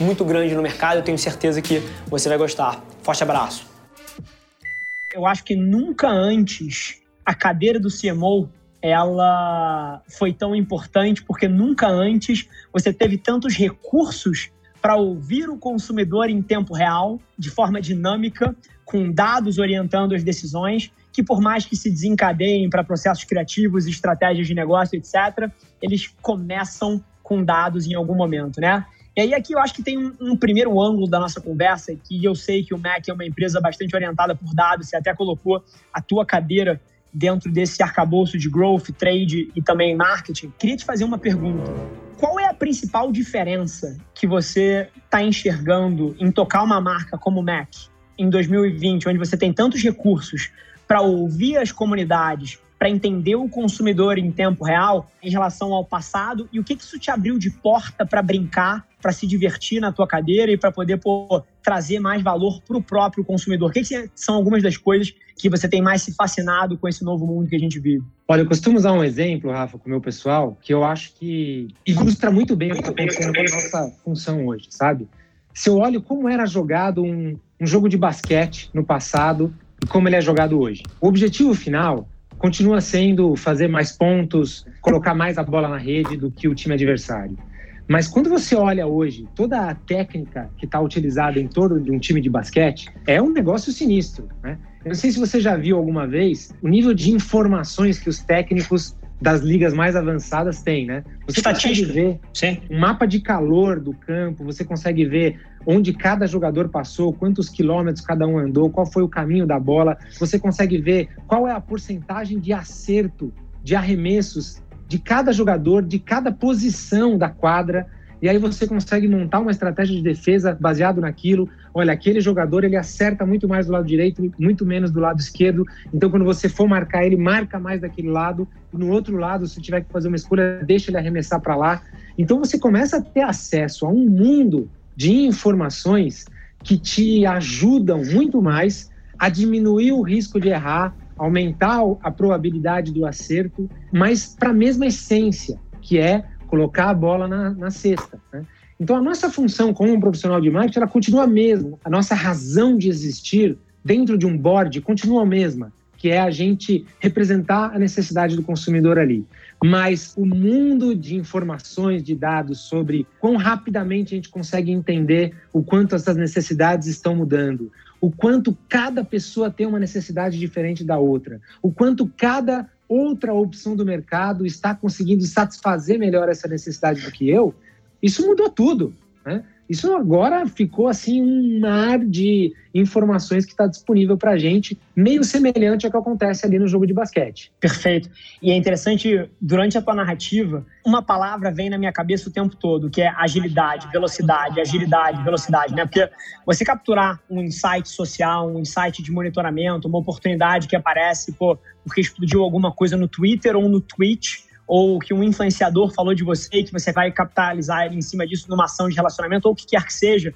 muito grande no mercado. Eu tenho certeza que você vai gostar. Forte abraço. Eu acho que nunca antes a cadeira do CMO ela foi tão importante porque nunca antes você teve tantos recursos para ouvir o consumidor em tempo real, de forma dinâmica, com dados orientando as decisões, que por mais que se desencadeiem para processos criativos, estratégias de negócio, etc., eles começam com dados em algum momento, né? E aí aqui eu acho que tem um, um, primeiro ângulo da nossa conversa, que eu sei que o Mac é uma empresa bastante orientada por dados, você até colocou a tua cadeira dentro desse arcabouço de growth, trade e também marketing. Queria te fazer uma pergunta. Qual é a principal diferença que você está enxergando em tocar uma marca como o Mac em 2020, onde você tem tantos recursos para ouvir as comunidades, para entender o consumidor em tempo real em relação ao passado e o que, que isso te abriu de porta para brincar, para se divertir na tua cadeira e para poder pô, trazer mais valor para o próprio consumidor? O que, que são algumas das coisas que você tem mais se fascinado com esse novo mundo que a gente vive? Olha, eu costumo usar um exemplo, Rafa, com o meu pessoal, que eu acho que ilustra muito bem o que está acontecendo com a nossa função hoje, sabe? Se eu olho como era jogado um, um jogo de basquete no passado e como ele é jogado hoje. O objetivo final continua sendo fazer mais pontos, colocar mais a bola na rede do que o time adversário. Mas quando você olha hoje toda a técnica que está utilizada em torno de um time de basquete, é um negócio sinistro. Né? Eu não sei se você já viu alguma vez o nível de informações que os técnicos das ligas mais avançadas têm, né? Você consegue ver Sim. um mapa de calor do campo, você consegue ver onde cada jogador passou, quantos quilômetros cada um andou, qual foi o caminho da bola. Você consegue ver qual é a porcentagem de acerto de arremessos de cada jogador, de cada posição da quadra. E aí você consegue montar uma estratégia de defesa baseado naquilo. Olha, aquele jogador ele acerta muito mais do lado direito, muito menos do lado esquerdo. Então, quando você for marcar ele, marca mais daquele lado. No outro lado, se tiver que fazer uma escolha, deixa ele arremessar para lá. Então, você começa a ter acesso a um mundo de informações que te ajudam muito mais a diminuir o risco de errar, aumentar a probabilidade do acerto, mas para a mesma essência, que é colocar a bola na, na cesta. Né? Então, a nossa função como um profissional de marketing, ela continua a mesma. A nossa razão de existir dentro de um board continua a mesma, que é a gente representar a necessidade do consumidor ali mas o mundo de informações, de dados sobre quão rapidamente a gente consegue entender o quanto essas necessidades estão mudando, o quanto cada pessoa tem uma necessidade diferente da outra, o quanto cada outra opção do mercado está conseguindo satisfazer melhor essa necessidade do que eu, isso mudou tudo. Né? Isso agora ficou assim um mar de informações que está disponível para a gente, meio semelhante ao que acontece ali no jogo de basquete. Perfeito. E é interessante, durante a tua narrativa, uma palavra vem na minha cabeça o tempo todo, que é agilidade, velocidade, agilidade, velocidade, né? Porque você capturar um insight social, um insight de monitoramento, uma oportunidade que aparece, pô, porque explodiu alguma coisa no Twitter ou no Twitch, ou que um influenciador falou de você e que você vai capitalizar em cima disso numa ação de relacionamento, ou o que quer que seja,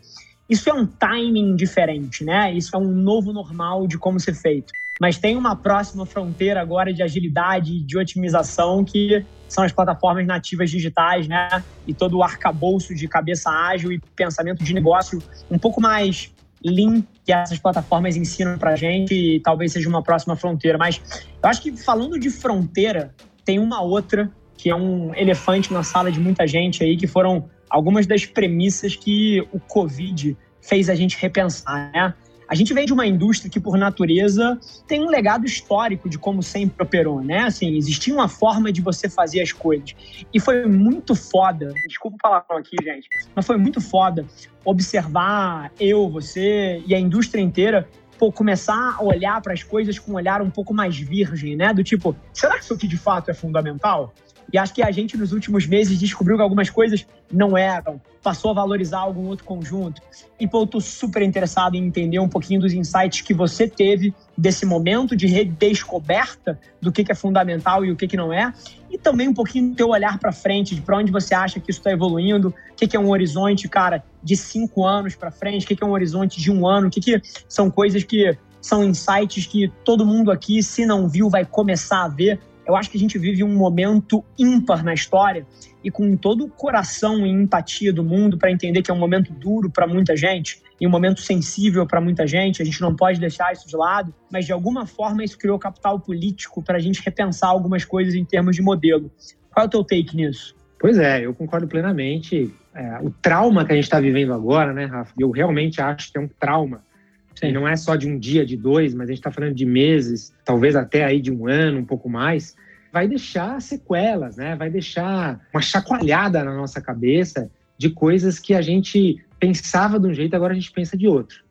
isso é um timing diferente, né? Isso é um novo normal de como ser feito. Mas tem uma próxima fronteira agora de agilidade, de otimização, que são as plataformas nativas digitais, né? E todo o arcabouço de cabeça ágil e pensamento de negócio um pouco mais lean que essas plataformas ensinam pra gente e talvez seja uma próxima fronteira. Mas eu acho que falando de fronteira, tem uma outra que é um elefante na sala de muita gente aí, que foram algumas das premissas que o Covid fez a gente repensar, né? A gente vem de uma indústria que, por natureza, tem um legado histórico de como sempre operou, né? Assim, existia uma forma de você fazer as coisas. E foi muito foda, desculpa falar aqui, gente, mas foi muito foda observar eu, você e a indústria inteira pô, começar a olhar para as coisas com um olhar um pouco mais virgem, né? Do tipo, será que isso aqui de fato é fundamental? E acho que a gente, nos últimos meses, descobriu que algumas coisas não eram, passou a valorizar algum outro conjunto. E, pô, eu tô super interessado em entender um pouquinho dos insights que você teve desse momento de redescoberta do que, que é fundamental e o que, que não é. E também um pouquinho do teu olhar para frente, de para onde você acha que isso está evoluindo, o que, que é um horizonte, cara, de cinco anos para frente, o que, que é um horizonte de um ano, o que, que são coisas que são insights que todo mundo aqui, se não viu, vai começar a ver eu acho que a gente vive um momento ímpar na história e com todo o coração e empatia do mundo para entender que é um momento duro para muita gente e um momento sensível para muita gente, a gente não pode deixar isso de lado, mas de alguma forma isso criou capital político para a gente repensar algumas coisas em termos de modelo. Qual é o teu take nisso? Pois é, eu concordo plenamente. É, o trauma que a gente está vivendo agora, né, Rafa? Eu realmente acho que é um trauma Sim. E não é só de um dia, de dois, mas a gente está falando de meses, talvez até aí de um ano, um pouco mais. Vai deixar sequelas, né? Vai deixar uma chacoalhada na nossa cabeça de coisas que a gente pensava de um jeito, agora a gente pensa de outro.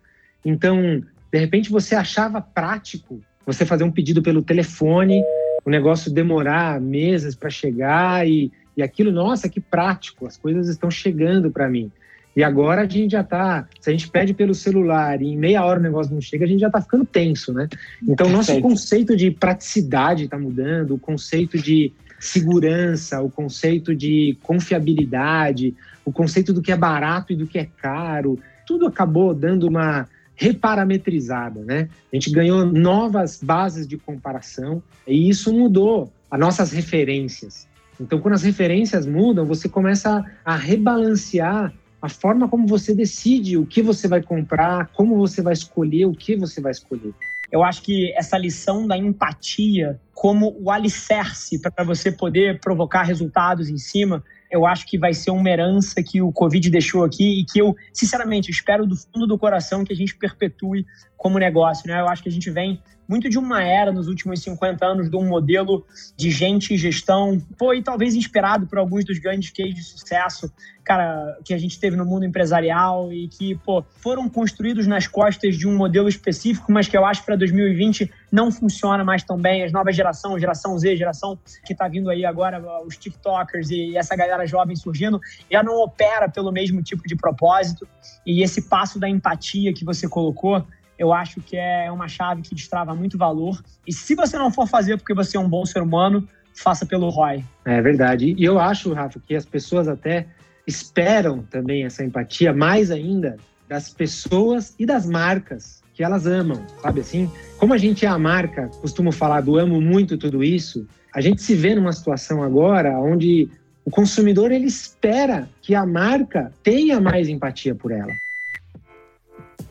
Então, de repente você achava prático você fazer um pedido pelo telefone, o negócio demorar meses para chegar e, e aquilo, nossa, que prático, as coisas estão chegando para mim. E agora a gente já está, se a gente pede pelo celular e em meia hora o negócio não chega, a gente já está ficando tenso, né? Então, o nosso conceito de praticidade está mudando, o conceito de segurança, o conceito de confiabilidade, o conceito do que é barato e do que é caro, tudo acabou dando uma reparametrizada, né? A gente ganhou novas bases de comparação e isso mudou as nossas referências. Então, quando as referências mudam, você começa a rebalancear a forma como você decide o que você vai comprar, como você vai escolher, o que você vai escolher. Eu acho que essa lição da empatia como o alicerce para você poder provocar resultados em cima, eu acho que vai ser uma herança que o Covid deixou aqui e que eu, sinceramente, espero do fundo do coração que a gente perpetue como negócio. Né? Eu acho que a gente vem muito de uma era nos últimos 50 anos de um modelo de gente e gestão, e talvez inspirado por alguns dos grandes cases de sucesso, cara, que a gente teve no mundo empresarial e que, pô, foram construídos nas costas de um modelo específico, mas que eu acho para 2020 não funciona mais tão bem. As novas gerações, geração Z, geração que está vindo aí agora, os TikTokers e essa galera jovem surgindo, já não opera pelo mesmo tipo de propósito. E esse passo da empatia que você colocou, eu acho que é uma chave que destrava muito valor. E se você não for fazer porque você é um bom ser humano, faça pelo ROI. É verdade. E eu acho, Rafa, que as pessoas até esperam também essa empatia, mais ainda das pessoas e das marcas que elas amam, sabe assim? Como a gente é a marca, costumo falar do amo muito tudo isso, a gente se vê numa situação agora onde o consumidor ele espera que a marca tenha mais empatia por ela.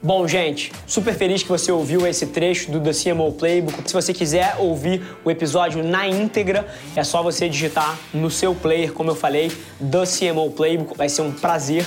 Bom, gente, super feliz que você ouviu esse trecho do The CMO Playbook. Se você quiser ouvir o episódio na íntegra, é só você digitar no seu player, como eu falei, The CMO Playbook. Vai ser um prazer